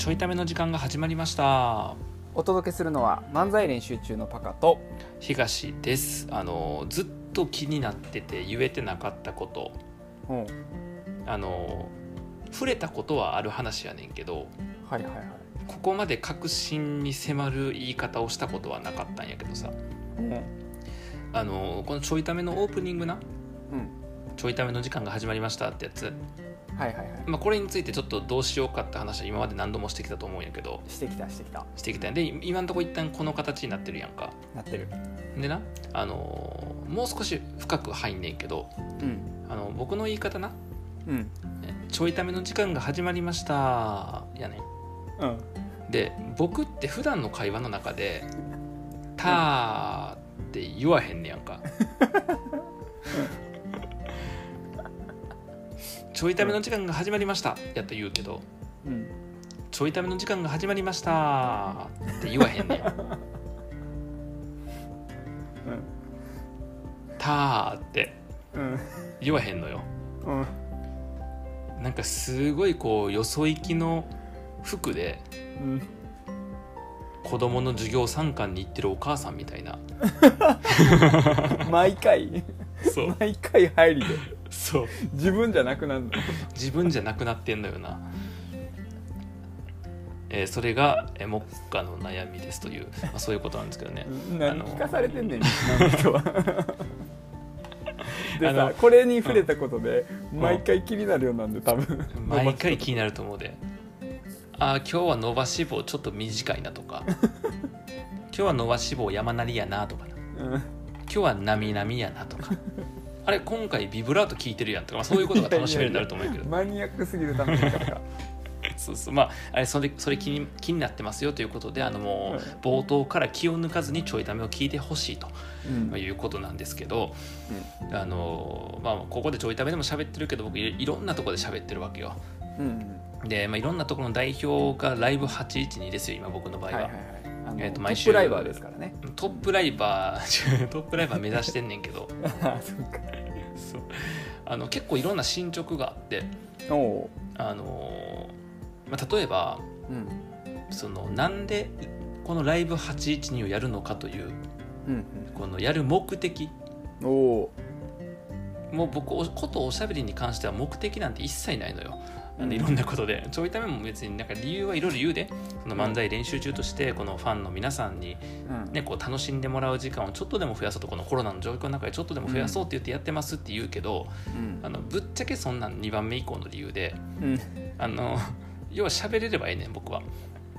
ちょいための時間が始まりました。お届けするのは漫才練習中のパカと東です。あのずっと気になってて言えてなかったこと。うん。あの触れたことはある話やねんけどはいはいはい。ここまで確信に迫る言い方をしたことはなかったんやけどさ。うん。あのこのちょいためのオープニングなうん。ちょいための時間が始まりましたってやつ、はいはいはい。まあ、これについてちょっとどうしようかって話は今まで何度もしてきたと思うんやけど。してきたしてきた。してきたん。で今のところ一旦この形になってるやんか。なってる。でなあのもう少し深く入んねんけどうん。あの僕の言い方な。うん。ちょいための時間が始まりました。やねうんん。で僕って普段の会話の中で「たー」って言わへんねやんか ちょいための時間が始まりました。やっと言うけど。うん。ちょいための時間が始まりました。って言わへんねん。たーって。うん言わへんのよ。うん。なんかすごいこうよそ行きの服でうん。子供の授業参観に行ってるお母さんみたいな。毎回。そう。毎回入りでそう。自分じゃなくなるの？自分じゃなくなってんのよな、えーそれがえー目下の悩みですという、まあ、そういうことなんですけどね。何聞かされてんねんリスナーの人は。でさこれに触れたことで毎回気になるようなんで多分。毎回気になると思うで。あー今日は伸ばし棒ちょっと短いなとか。今日は伸ばし棒山なりやなとかな。うん。今日はなみなみやなとかあれ今回ビブラート効いてるやんとか、まあ、そういうことが楽しめるようになると思うけど。マニアックすぎるためだか。らそうそう。まああれそれそれ気に気になってますよということであのもううん冒頭から気を抜かずにちょいためを聞いてほしいと。うん。いうことなんですけど、あのまあ、ここでちょいためでも喋ってるけど僕いいろんなところで喋ってるわけよ。うんで、まあ、いろんなところの代表がライブ812ですよ今僕の場合は、はいはいはい。えーと毎週ップライバーですからね。トップライバー トップライバー目指してんねんけど。あそっかそう。あの結構いろんな進捗があってあの、まあ、例えばうん。そのなんでこのライブ812をやるのかといううんこのやる目的もう僕おことおしゃべりに関しては目的なんて一切ないのよあのいろんなことで。ちょいためも別になんか理由はいろいろ言うで。その漫才練習中としてこのファンの皆さんに、うん。ね、こう楽しんでもらう時間をちょっとでも増やそうと。このコロナの状況の中でちょっとでも増やそうって言ってやってますって言うけど、うん。あのぶっちゃけそんなん2番目以降の理由でうん。あの 要は喋れればええねん僕は。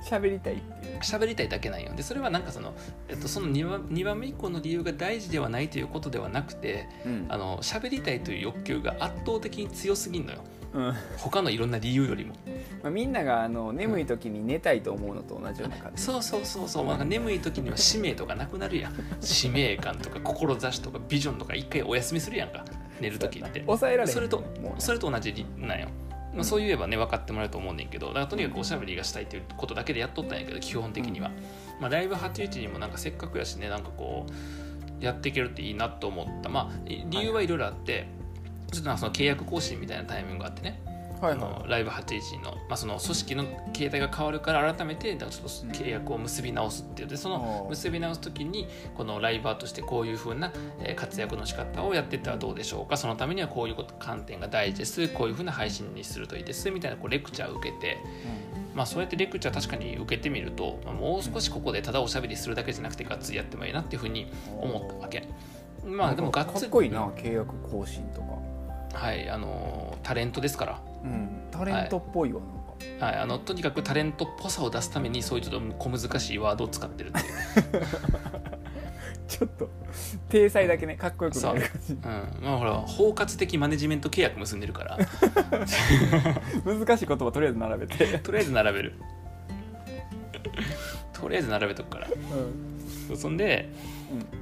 喋りたい喋りたいだけなんよ。でそれはなんかその,、えっと、その 2, 番2番目以降の理由が大事ではないということではなくてうん。あの喋りたいという欲求が圧倒的に強すぎんのようん。ま他のいろんな理由よりも。あ、みんながあの眠い時に寝たいと思うのと同じような感じ。そうそうそうそう、なんか眠い時には使命とかなくなるやん。使命感とか志とかビジョンとか一回お休みするやんか。寝る時って。抑えられそれとそれと同じりなんよ、まあ、そう言えばね分かってもらえると思うねんけどだからとにかくおしゃべりがしたいということだけでやっとったんやけど基本的には、まあ、ライブ81にもなんかせっかくやしねなんかこうやっていけるっていいなと思った。まあい理由はいろいろあってちょっとその契約更新みたいなタイミングがあってね。はいあのライブ811の,、まあその組織の形態が変わるから改めてだちょっと契約を結び直すっていう。でその結び直す時にこのライバーとしてこういうふうなえー活躍の仕方をやっていったらどうでしょうか。そのためにはこういうこと観点が大事です。こういうふうな配信にするといいです。みたいなこうレクチャーを受けて、まあ、そうやってレクチャー確かに受けてみると、まあもう少しここでただおしゃべりするだけじゃなくてがっつりやってもいいなっていうふうに思ったわけ。まあでもがっつりかっこいいな契約更新とかはいあのータレントですから。うん。タレントっぽいわなんか。はい、あのとにかくタレントっぽさを出すためにそういうちょっと小難しいワードを使ってるっていう、ちょっと体裁だけねかっこよくなる感じ。う。ん。まあ、ほら包括的マネジメント契約結んでるから。難しい言葉とりあえず並べて、とりあえず並べる。とりあえず並べとくから。うん。そんで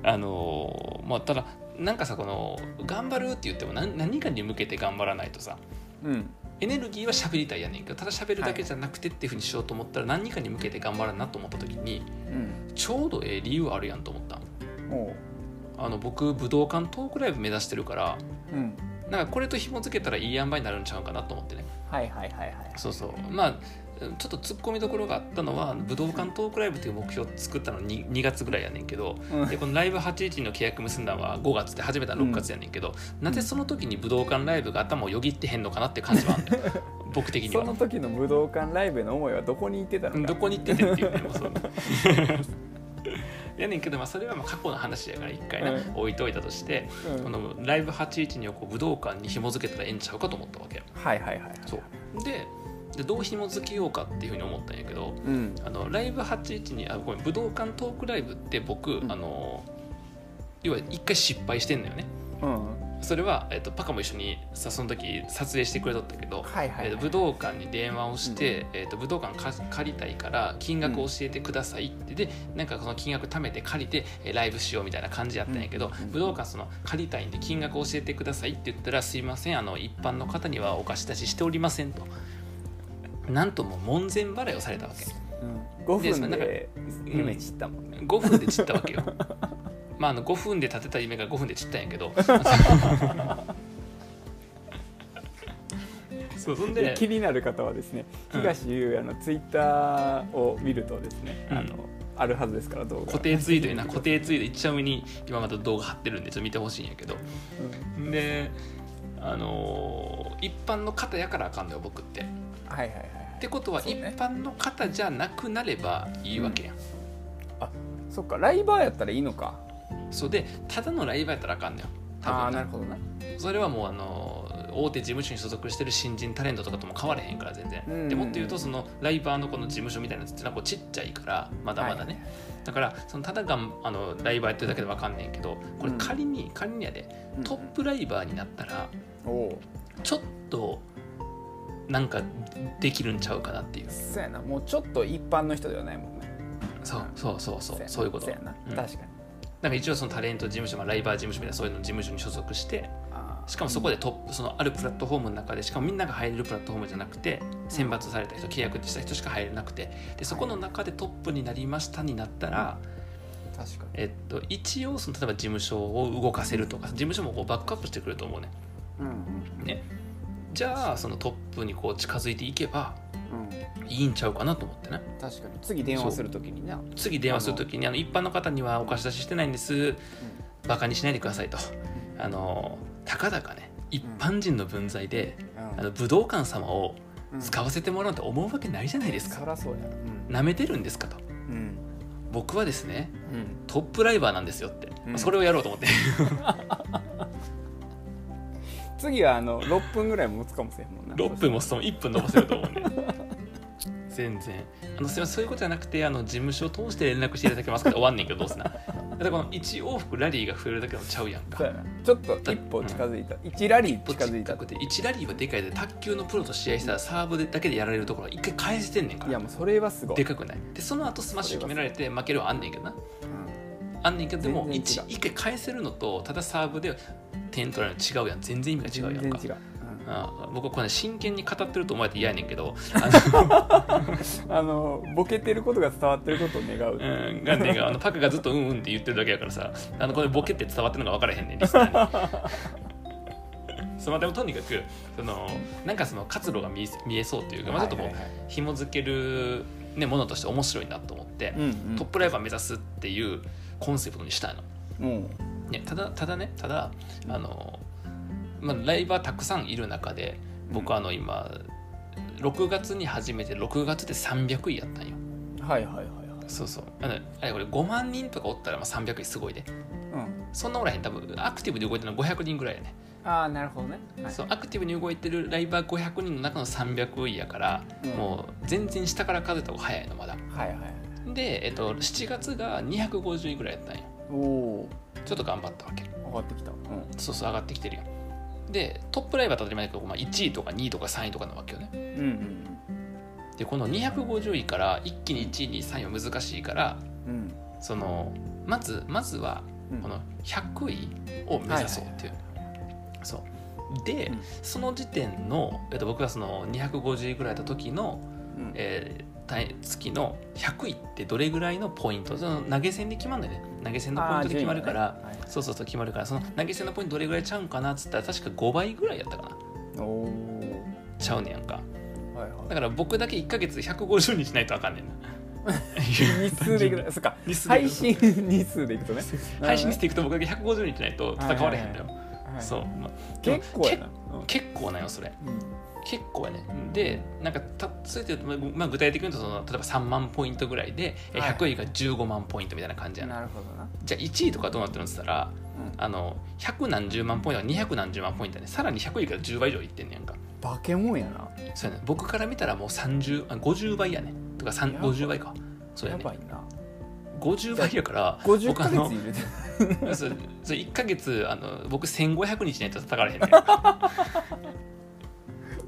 あのーまあただなんかさこの頑張るって言っても何何かに向けて頑張らないとさうん。エネルギーは喋りたいやねんけどただ喋るだけじゃなくてっていうふうにしようと思ったら何かに向けて頑張らなと思った時にうん。ちょうどええ理由あるやんと思ったあの僕武道館トークライブ目指してるからうん。なんかこれと紐付けたらいい塩梅になるんちゃうかなと思ってね。はいはいはいはい。そうそう。まあちょっと突っ込みどころがあったのは武道館トークライブっていう目標を作ったの 2, 2月ぐらいやねんけど、うん。でこのライブ81の契約結んだのは5月で始めたの6月やねんけど、なぜその時に武道館ライブが頭をよぎってへんのかなって感じはあん 僕的には。その。時の武道館ライブへの思いはどこに行ってたのか。どこに行っててっていうね。もうそう やねんけど、まあ、それはまあ過去の話やから一回な、うん。置いといたとして、うん。このライブ81にをこう武道館に紐付けたらええんちゃうかと思ったわけ。はいはいはい。そう。ででどう紐付けようかっていうふうに思ったんやけどうん。あのライブ81にあごめん武道館トークライブって僕、ん。あの要は一回失敗してんのよね。うん。それは、えっと、パカも一緒にさその時撮影してくれとったけど、はいはいはい。えっと武道館に電話をして、えっと武道館か借りたいから金額教えてくださいって、でなんかその金額貯めて借りてえーライブしようみたいな感じやったんやけど、うん。武道館その借りたいんで金額教えてくださいって言ったらすいませんあの一般の方にはお貸し出ししておりませんとなんともう門前払いをされたわけ。うん。5でそれなんか分で夢散ったもんね。5分で散ったわけよ。まああの5分で立てた夢が5分で散ったんやけど。そうそんでで気になる方はですねうん。東優也のツイッターを見るとですねうん。あのあるはずですから動画。固定ツイートにな固定ツイート一番上に今また動画貼ってるんでちょっと見てほしいんやけど。うん。であのー一般の方やからあかんのよ僕って。っはいはいはいてことは一般の方じゃなくなればいいわけやん、そっか。ライバーやったらいいのか。そう。でただのライブやったらあかんのよ。多ああ分ななるほどなそれはもうあのー大手事務所に所属してる新人タレントとかとも変われへんから全然、うんでもっと言うとそのライバーのこの事務所みたいなやつってのはこうちっちゃいからまだまだね、はいだからそのただがんあのライバーやってるだけで分かんねんけどこれ仮に、仮にやで。うんトップライバーになったらおおちょっとなんかできるんちゃうかなっていう。そうやなもうちょっと一般の人ではないもんね。そうそうそうそうそういうこと。そうやな。うん。確かに。なんか一応そのタレント事務所、まあ、ライバー事務所みたいなそういうの事務所に所属してしかもそこでトップそのあるプラットフォームの中でしかもみんなが入れるプラットフォームじゃなくて選抜された人契約した人しか入れなくてでそこの中でトップになりましたになったら、確かに。えっと、一応その例えば事務所を動かせるとか事務所もこうバックアップしてくれると思うね。うんうん。ねじゃあそのトップにこう近づいていけばうん。いいんちゃうかなと思ってね。確かに。次電話するときにな。次電話するときにあの一般の方にはお貸し出ししてないんです。バカにしないでくださいと。あのたかだかね一般人の分際で、あの武道館様を使わせてもらうと思うわけないじゃないですそからそうや。うん。なめてるんですかと。うん。僕はですねうん。トップライバーなんですよって、うん。それをやろうと思って次はあの6分ぐらい持つかもしれんもんな。6分もその1分伸ばせると思うん。で 全然。あのすいませんそういうことじゃなくてあの事務所を通して連絡していただけますか終わんねんけどどうせなだからこの1往復ラリーが増えるだけでもちゃうやんか。ちょっと一歩近づいた。1ラリー近づいた近くて1ラリーはでかいで卓球のプロと試合したらサーブだけでやられるところは一回返してんねんから。いやもうそれはすごい。でかくない。でその後スマッシュ決められて負けるはあんねんけどなあんねんけどでも一一回返せるのとただサーブで点取られるの違うやん。全然意味が違うやんか。う、ああ僕はこれ、ね、真剣に語ってると思われて嫌やねんけど。あうんあのボケてることが伝わってることを願う、の、うん、がねがあのパクがずっとうんうんって言ってるだけやからさ。あのこれボケって伝わってるのが分からへんねんリスナーに。そうまあでもとにかくそのなんかその活路が見え見えそうというか、まあ、ちょっともうはいはいはい。紐付ける、ね、ものとして面白いなと思って、うんうん。トップライバー目指すっていうコンセプトにしたいの。もね、ただただねただあの、まあ、ライバーたくさんいる中で僕はあの今6月に始めて6月で300位やったんよ。うはいはいはいはい。そうそう。あのあれこれ5万人とかおったらまあ300位すごいで。うん。そんなおらへん。多分アクティブで動いてるのは500人ぐらいやね、ああなるほどね、はい。そうアクティブに動いてるライバー500人の中の300位やから、うん。もう全然下から数えた方が早いのまだ。はいはいで、えっと、7月が250位ぐらいやったんよ。おおちょっと頑張ったわけ。上がってきた、うん、そうそう上がってきてるよ。でトップライバーだったら当たり前だけど、まあ、1位とか2位とか3位とかなわけよね。うんうんでこの250位から一気に1位に3位は難しいからうん。そのまずまずはうん。この100位を目指そうっていう、そう。で、うん。その時点の、えっと、僕がその250位ぐらいだった時の、うん。えー対月の100位ってどれぐらいのポイント？その投げ銭で決まるんだよね。投げ銭のポイントで決まるから、ね。はい。そうそうそう決まるから。その投げ銭のポイントどれぐらいちゃうんかな？っつったら確か5倍ぐらいやったかな。おおちゃうねやんか。はいはい。だから僕だけ1か月150日ないとあかんねんな。日数でいくとそっか。配信日数でいくとね。配信していくと僕だけ150日ないと戦われへんのよ、はい。そう、まあ結構やな。け結構なんよそれ。うん結構やね。でなんかたそれって言うと、まあ、具体的に言うとその例えば3万ポイントぐらいでえはい。100位が15万ポイントみたいな感じやな、なるほどな。じゃあ1位とかどうなってるのって言ったらうん。あの100何十万ポイントが200何十万ポイントやね。さらに100位から10倍以上いってんねやんか。化け物やな。そうやね。僕から見たらもう30あ50倍やね。とか3やば。い50倍か。そうやね。やばいな。50倍やから50僕あのヶ月入れてそうそう1か月あの僕1500日ないと叩かれへんねん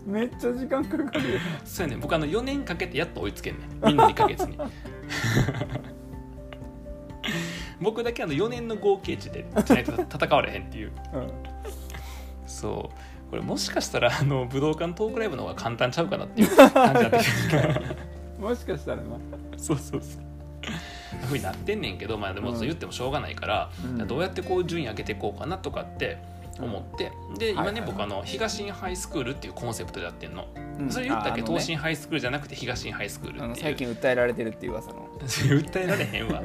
めっちゃ時間かかる。よそうやね。僕あの4年かけてやっと追いつけんねん。みんな2か月に。僕だけあの4年の合計値でしないと戦われへんっていう。うん。そう。これもしかしたらあの武道館トークライブの方が簡単ちゃうかなっていう感じになってきて もしかしたらな。そうそうそう。ふうになってんねんけど、まあ、でもうん。そう言ってもしょうがないから、うん。どうやってこう順位上げていこうかなとかって思って、で今ね、はいはい。はい僕あの東進ハイスクールっていうコンセプトでやってんの、うん。それ言ったっけ？ね。東進ハイスクールじゃなくて東進ハイスクーあルっていう。の最近訴えられてるっていう噂の。訴えられへんわ。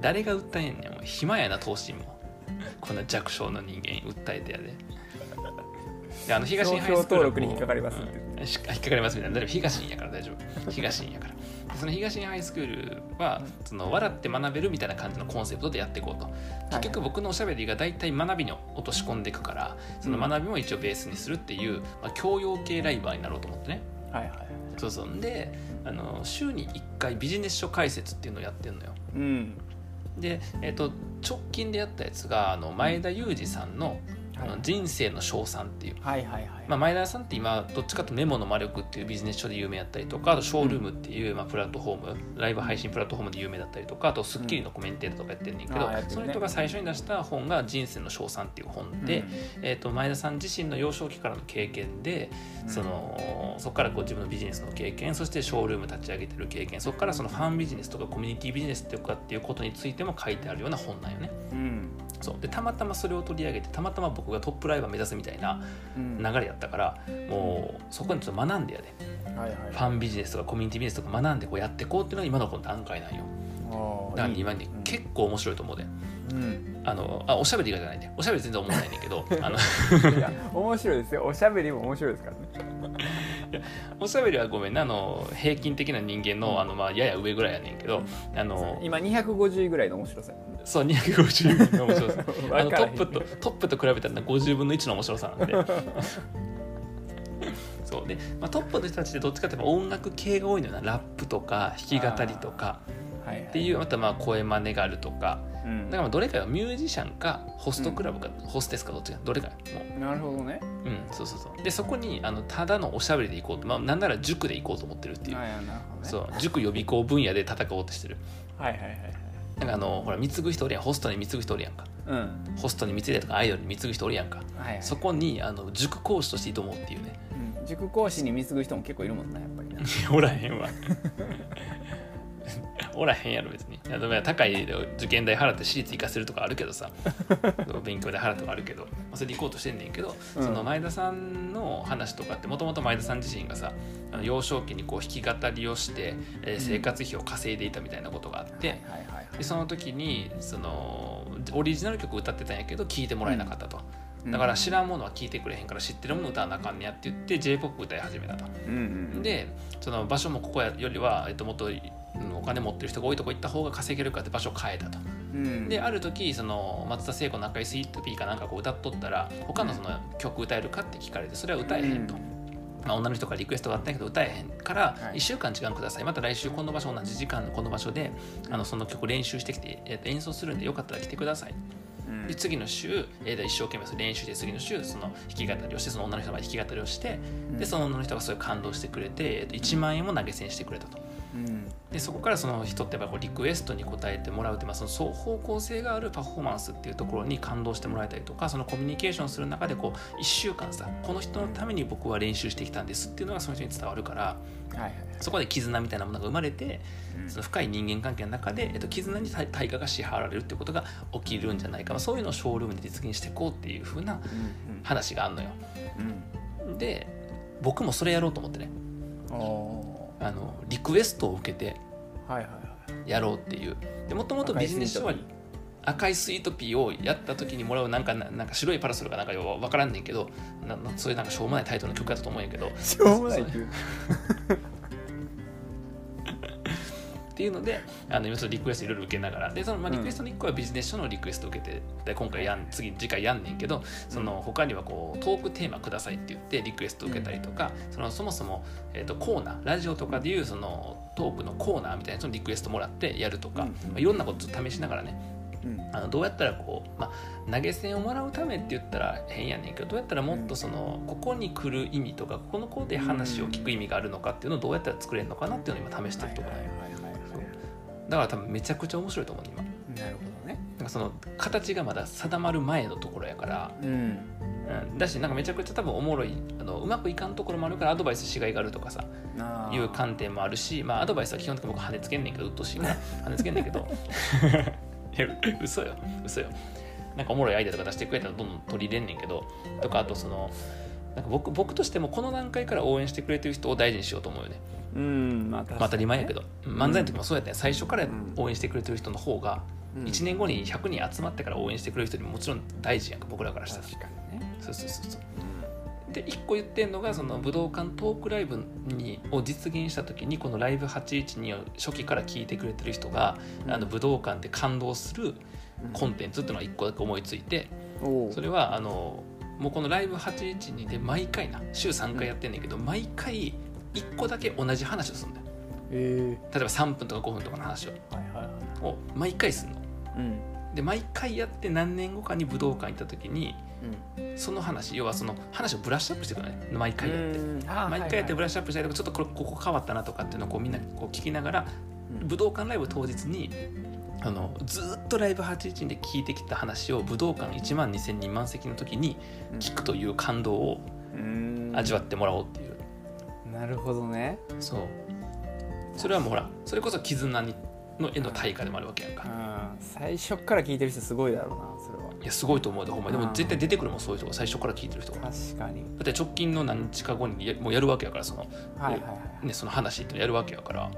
誰が訴えんねんもう暇やな東進も。こんな弱小の人間訴えてやで。であの東進ハイスクール登録に引っかかりますうん。し引っかかりますみたいな。東進やから大丈夫。東進やから。でその東進ハイスクールはその笑って学べるみたいな感じのコンセプトでやっていこうと。結局僕のおしゃべりが大体学びに落とし込んでいくからその学びも一応ベースにするっていう、まあ、教養系ライバーになろうと思ってね。はいはいそうそう。であの週に1回ビジネス書解説っていうのをやってるのよ。うん。で、えっと直近でやったやつがあの前田裕二さんのあはい。の人生の賞賛っていう、はいはいはい。まあ、前田さんって今どっちかというとメモの魔力っていうビジネス書で有名だったりとかあとショールームっていう、まあ、プラットフォームライブ配信プラットフォームで有名だったりとかあと『スッキリ』のコメンテーターとかやってるんだけど、あーやってるね。その人が最初に出した本が「人生の賞賛」っていう本で、えっと前田さん自身の幼少期からの経験で、うん。そのそこからこう自分のビジネスの経験そしてショールーム立ち上げてる経験そこからそのファンビジネスとかコミュニティビジネスとかっていうことについても書いてあるような本なんよね。うんそう。でたまたまそれを取り上げてたまたま僕がトップライバー目指すみたいなうん。流れやったからもうそこにちょっと学んでやで。はいはい。ファンビジネスとかコミュニティビジネスとか学んでこうやっていこうっていうのが今のこの段階なんよ。だから今ねうん。結構面白いと思うで。うん。あのあおしゃべりがじゃないでおしゃべり全然思わないねんけど あのいや面白いですよ。おしゃべりも面白いですからね。おしゃべりはごめんなあの平均的な人間のあの、まあ、やや上ぐらいやねんけどあの今250位ぐらいの面白さそう250の面白さ あのトップとトップと比べたら50分の1の面白さなんで。そうで、まあ、トップの人たちってどっちかっていうと音楽系が多いのよな。ラップとか弾き語りとか。はいはいっていうまたまあ声真似があるとか。うん。だからまあどれかがミュージシャンかホストクラブか、ホステスかどっちか。どれかもなるほどね。ううんそうそうそう。でそこにあのただのおしゃべりで行こうと、まあ、なんなら塾で行こうと思ってるっていう、そう。塾予備校分野で戦おうとしてる。はいはいはいはいなんかあのほら貢ぐ人おるやん。ホストに貢ぐ人おるやんか。うん。ホストに貢いだりとかアイドルに貢ぐ人おるやんかはいはい。そこにあの塾講師として挑もうっていうね。うん。塾講師に貢ぐ人も結構いるもんなやっぱりな。おらへんわ。おらへんやろ別に。いやでも高い受験代払って私立行かせるとかあるけどさ。勉強代払うとかあるけど、まあ、それで行こうとしてんねんけど、うん。その前田さんの話とかってもともと前田さん自身がさ幼少期にこう弾き語りをして、えー生活費を稼いでいたみたいなことがあって、はいはいはいでその時にそのオリジナル曲歌ってたんやけど聴いてもらえなかったと、うんだから知らんものは聴いてくれへんから知ってるもの歌わなあかんねやって言って j p o p 歌い始めたと。うんうんでその場所もここよりは、えっと、もっとうんお金持ってる人が多いとこ行った方が稼げるからって場所を変えたと。うんである時その松田聖子の赤いスイートピーかなんかこう歌っとったら他のその曲歌えるかって聞かれてそれは歌えへんと。まあ、女の人からリクエストがあったけど歌えへんからはい。1週間時間ください。また来週この場所同じ時間のこの場所であのその曲練習してきて、えっと演奏するんでよかったら来てください。うん。で次の週、えー、一生懸命練習して次の週その弾き語りをしてその女の人が弾き語りをしてでその女の人がそういう感動してくれて、えー、と1万円も投げ銭してくれたと。うんでそこからその人ってやっぱこうリクエストに応えてもらうって、まあ、その双方向性があるパフォーマンスっていうところに感動してもらえたりとかそのコミュニケーションする中でこう1週間さこの人のために僕は練習してきたんですっていうのがその人に伝わるからはいはいそこで絆みたいなものが生まれてうん。その深い人間関係の中で、えっと、絆に対対価が支払われるっていうことが起きるんじゃないか、まあ、そういうのをショールームで実現していこうっていう風なうん話があるのよ。うん。で僕もそれやろうと思ってね。おあのリクエストを受けてやろうっていう。でもともとビジネス書は赤いスイートピーをやった時にもらうなんかななんか白いパラソルかなんかよう分からんねんけどななそういうなんかしょうもないタイトルの曲だったと思うんやけど。しょうもないっていうのであの今ちょっとリクエストいろいろ受けながらでその、まあ、うん。リクエストの1個はビジネス書のリクエストを受けてで今回やん次次回やんねんけどその他にはこうトークテーマくださいって言ってリクエストを受けたりとか、そのそもそも、えー、とコーナーラジオとかでいうそのトークのコーナーみたいなやつのリクエストもらってやるとか、うん。まあ、いろんなことちょっと試しながらねうん。あのどうやったらこう、まあ、投げ銭をもらうためって言ったら変やねんけどどうやったらもっとその、ここに来る意味とかここの子で話を聞く意味があるのかっていうのをどうやったら作れるのかなっていうのを今試してるところね、はいはいはいはいだから多分めちゃくちゃ面白いと思うね今。なるほどね。なんかその形がまだ定まる前のところやから、うん。うん、だしなんかめちゃくちゃ多分おもろいあのうまくいかんところもあるからアドバイスしがいがあるとかさいう観点もあるしまあアドバイスは基本的に僕跳ねつけんねんけどうっとうしいから。跳ねつけんねんけど。いや嘘よ。嘘よ。なんかおもろいアイデアとか出してくれたらどんどん取り入れんねんけど。とかあとそのなんか僕僕としてもこの段階から応援してくれてる人を大事にしようと思うよね、うんまあ当たり前やけど、漫才の時もそうやったね最初からうん応援してくれてる人の方がうん。1年後に100人集まってから応援してくれる人にももちろん大事やんか僕らからしたら。確かにね。そうそうそうそう。で1個言ってんのがその武道館トークライブにを実現した時にこのライブ812を初期から聞いてくれてる人が、うん。あの武道館で感動するコンテテンツっていうのが1個だけ思いついておそれはあのもうこのライブ812で毎回な週3回やってんねんけど毎回1個だけ同じ話をするんだよ。え例えば3分とか5分とかの話を。ー、はいはいはい。を毎回するの。うん。で毎回やって何年後かに武道館行った時にうん。その話要はその話をブラッシュアップしていくのね。毎回やって。毎回やってブはいラッシュアップしたりとかちょっとこれここ変わったなとかっていうのをこうみんなこう聞きながらうん。武道館ライブ当日にあのずーっとライブ81で聞いてきた話を武道館1万2000人満席の時に聞くという感動を味わってもらおうっていう、なるほどね。そう。それはもうほらそれこそ絆にの絵の対価でもあるわけやんか、うん。最初っから聞いてる人すごいだろうなそれは。いやすごいと思うでほんまに。でも絶対出てくるもんそういう人が最初から聞いてる人が。だ確かに。って直近の何日か後にやもうやるわけやからその,、はいはいはい、ね、その話ってやるわけやから。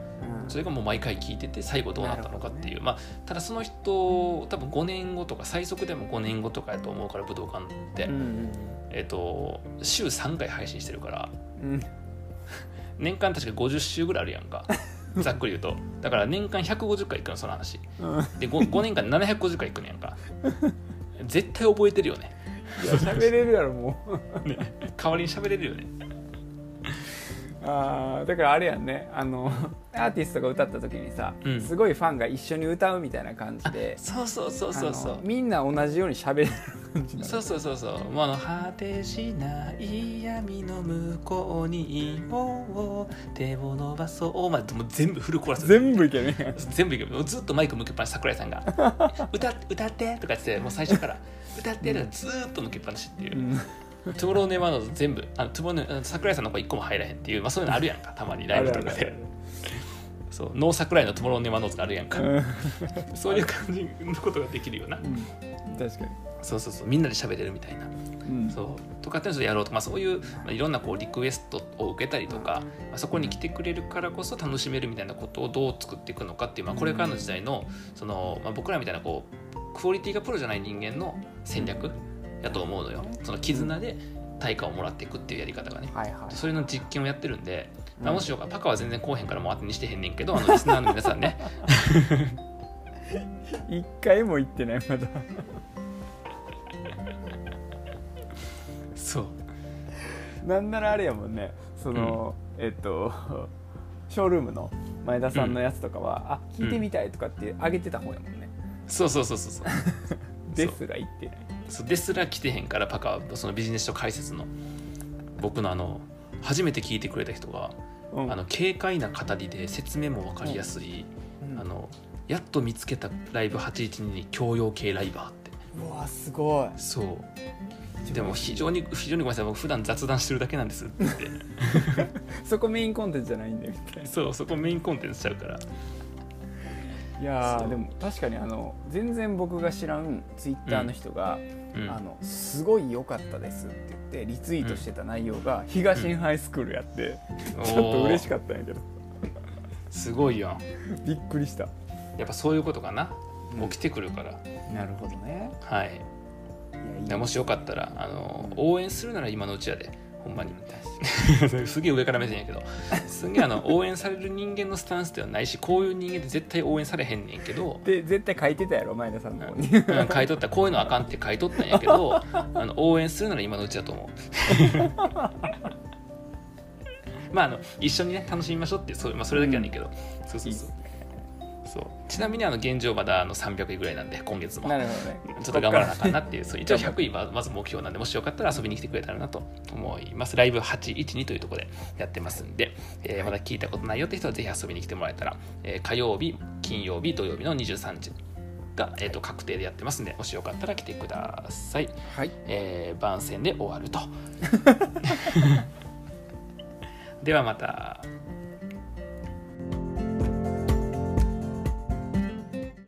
うん。それがもう毎回聞いてて最後どうなったのかっていう、まあただその人多分5年後とか最速でも5年後とかやと思うから武道館って、うんえっ、と週3回配信してるから。うんうん 年間確か50週ぐらいあるやんか。ざっくり言うと。だから年間150回行くのその話。うん。で 5, 5年間750回行くねやんか。絶対覚えてるよね。いや喋れるやろもう。代わりに喋れるよねあーだからあれやんね。あの アーティストが歌った時にさ、うん。すごいファンが一緒に歌うみたいな感じで そうそうそうそうそう。あのみんな同じように喋れる感じなの。そうそうそうそう。もうあの果てしない闇の向こうにいよう手を伸ばそう。までもう全部フルコーラス。全部いけるね全部いける。ずっとマイク向けっぱなし桜井さんが「歌歌って」とか言ってもう最初から「歌って」とかずーっと向けっぱなしっていう。う、ん Tomorrow never knows 全部あの Tomorrow ne 桜井さんの声一個も入らへんっていう、まあ、そういうのあるやんかたまにライブとかで。そうノー桜井の Tomorrow never knows があるやんか、うん。そういう感じのことができるよな、うん。確かに。そうそうそう。みんなで喋れるみたいな。うん。そう。とかっていうのをやろうとか、まあ、そういう、まあ、いろんなこうリクエストを受けたりとか、まあ、そこに来てくれるからこそ楽しめるみたいなことをどう作っていくのかっていう、まあ、これからの時代のその、まあ、僕らみたいなこうクオリティがプロじゃない人間の戦略やと思うのよ。その絆で対価をもらっていくっていうやり方がね。はいはい。それの実験をやってるんで、まあ、うんもしよかパカは全然後編からもう当てにしてへんねんけどあのリスナーの皆さんね。一回も行ってないまだ。そう。なんならあれやもんね。その、えっとショールームの前田さんのやつとかは、あ聞いてみたいとかって上げてた方やもんね、そうそうそうそうそう。ですら言ってないそうですら来てへんからパカはそのビジネス書解説の僕のあの初めて聞いてくれた人が、うん。あの軽快な語りで説明も分かりやすい、うん。あのやっと見つけたライブ812に教養系ライバーって。うわすごい。そう。でも非常に非常にごめんなさい。僕普段雑談してるだけなんですって。そこメインコンテンツじゃないんだよみたいな。そうそこメインコンテンツしちゃうから。いやでも確かにあの全然僕が知らんツイッターの人が、うんあのすごい良かったですって言ってリツイートしてた内容が東進ハイスクールやって、ちょっと嬉しかったんやけど。すごいやん。びっくりした、やっぱそういうことかな。うん。起きてくるから、なるほどね。はい。いもしよかったらあの応援するなら今のうちやでほんまに。すげえ上から目線やけど。すげえあの応援される人間のスタンスではないしこういう人間って絶対応援されへんねんけど。にで絶対書いてたやろ前田さんの方に。うん書いとった。こういうのあかんって書いとったんやけど あの応援するなら今のうちだと思う。まああの一緒にね楽しみましょうってそう、まあ、それだけやねんけど、そうそうそうそう。ちなみにあの現状まだあの300位ぐらいなんで今月も。なるほどね。ちょっと頑張らなあかんなっていうそう。一応100位はまず目標なんでもしよかったら遊びに来てくれたらなと思います。ライブ812というところでやってますんで、えーまだ聞いたことないよって人はぜひ遊びに来てもらえたら、えー火曜日金曜日土曜日の23時が、えー、と確定でやってますんでもしよかったら来てください、はい。えー番宣で終わると。ではまた